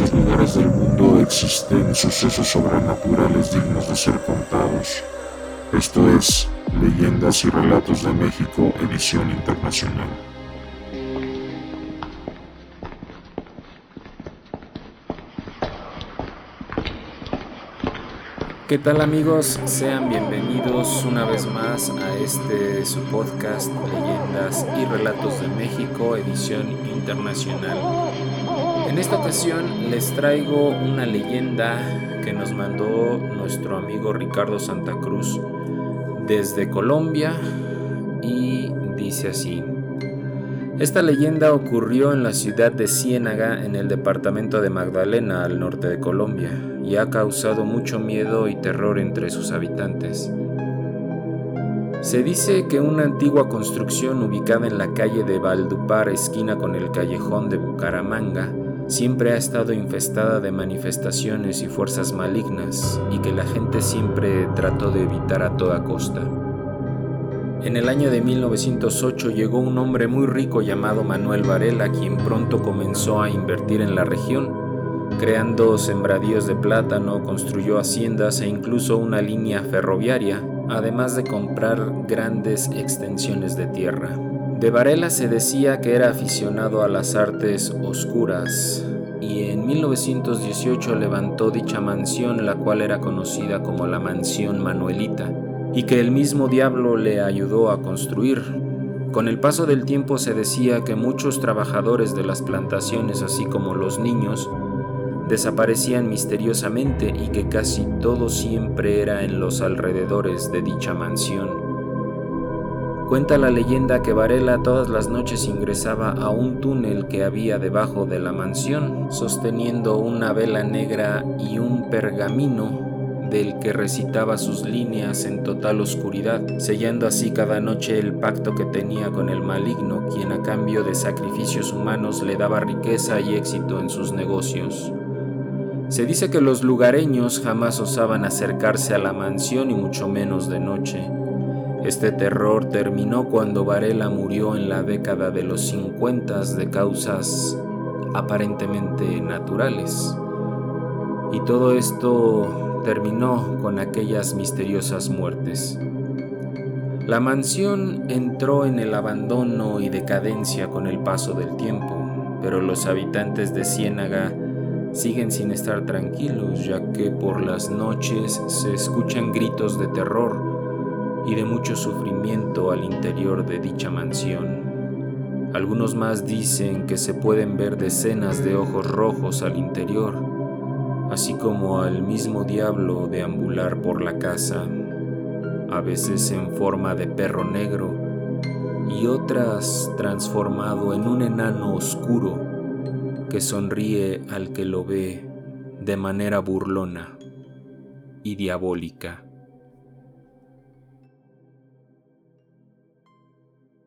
muchos lugares del mundo existen sucesos sobrenaturales dignos de ser contados. Esto es Leyendas y Relatos de México, edición internacional. ¿Qué tal amigos? Sean bienvenidos una vez más a este su podcast Leyendas y Relatos de México, edición internacional. En esta ocasión les traigo una leyenda que nos mandó nuestro amigo Ricardo Santa Cruz desde Colombia y dice así. Esta leyenda ocurrió en la ciudad de Ciénaga, en el departamento de Magdalena, al norte de Colombia, y ha causado mucho miedo y terror entre sus habitantes. Se dice que una antigua construcción ubicada en la calle de Valdupar, esquina con el callejón de Bucaramanga, siempre ha estado infestada de manifestaciones y fuerzas malignas y que la gente siempre trató de evitar a toda costa. En el año de 1908 llegó un hombre muy rico llamado Manuel Varela, quien pronto comenzó a invertir en la región, creando sembradíos de plátano, construyó haciendas e incluso una línea ferroviaria, además de comprar grandes extensiones de tierra. De Varela se decía que era aficionado a las artes oscuras y en 1918 levantó dicha mansión, la cual era conocida como la Mansión Manuelita y que el mismo diablo le ayudó a construir. Con el paso del tiempo se decía que muchos trabajadores de las plantaciones, así como los niños, desaparecían misteriosamente y que casi todo siempre era en los alrededores de dicha mansión. Cuenta la leyenda que Varela todas las noches ingresaba a un túnel que había debajo de la mansión, sosteniendo una vela negra y un pergamino del que recitaba sus líneas en total oscuridad, sellando así cada noche el pacto que tenía con el maligno, quien a cambio de sacrificios humanos le daba riqueza y éxito en sus negocios. Se dice que los lugareños jamás osaban acercarse a la mansión y mucho menos de noche. Este terror terminó cuando Varela murió en la década de los 50 de causas aparentemente naturales. Y todo esto terminó con aquellas misteriosas muertes. La mansión entró en el abandono y decadencia con el paso del tiempo, pero los habitantes de Ciénaga siguen sin estar tranquilos, ya que por las noches se escuchan gritos de terror y de mucho sufrimiento al interior de dicha mansión. Algunos más dicen que se pueden ver decenas de ojos rojos al interior así como al mismo diablo deambular por la casa, a veces en forma de perro negro y otras transformado en un enano oscuro que sonríe al que lo ve de manera burlona y diabólica.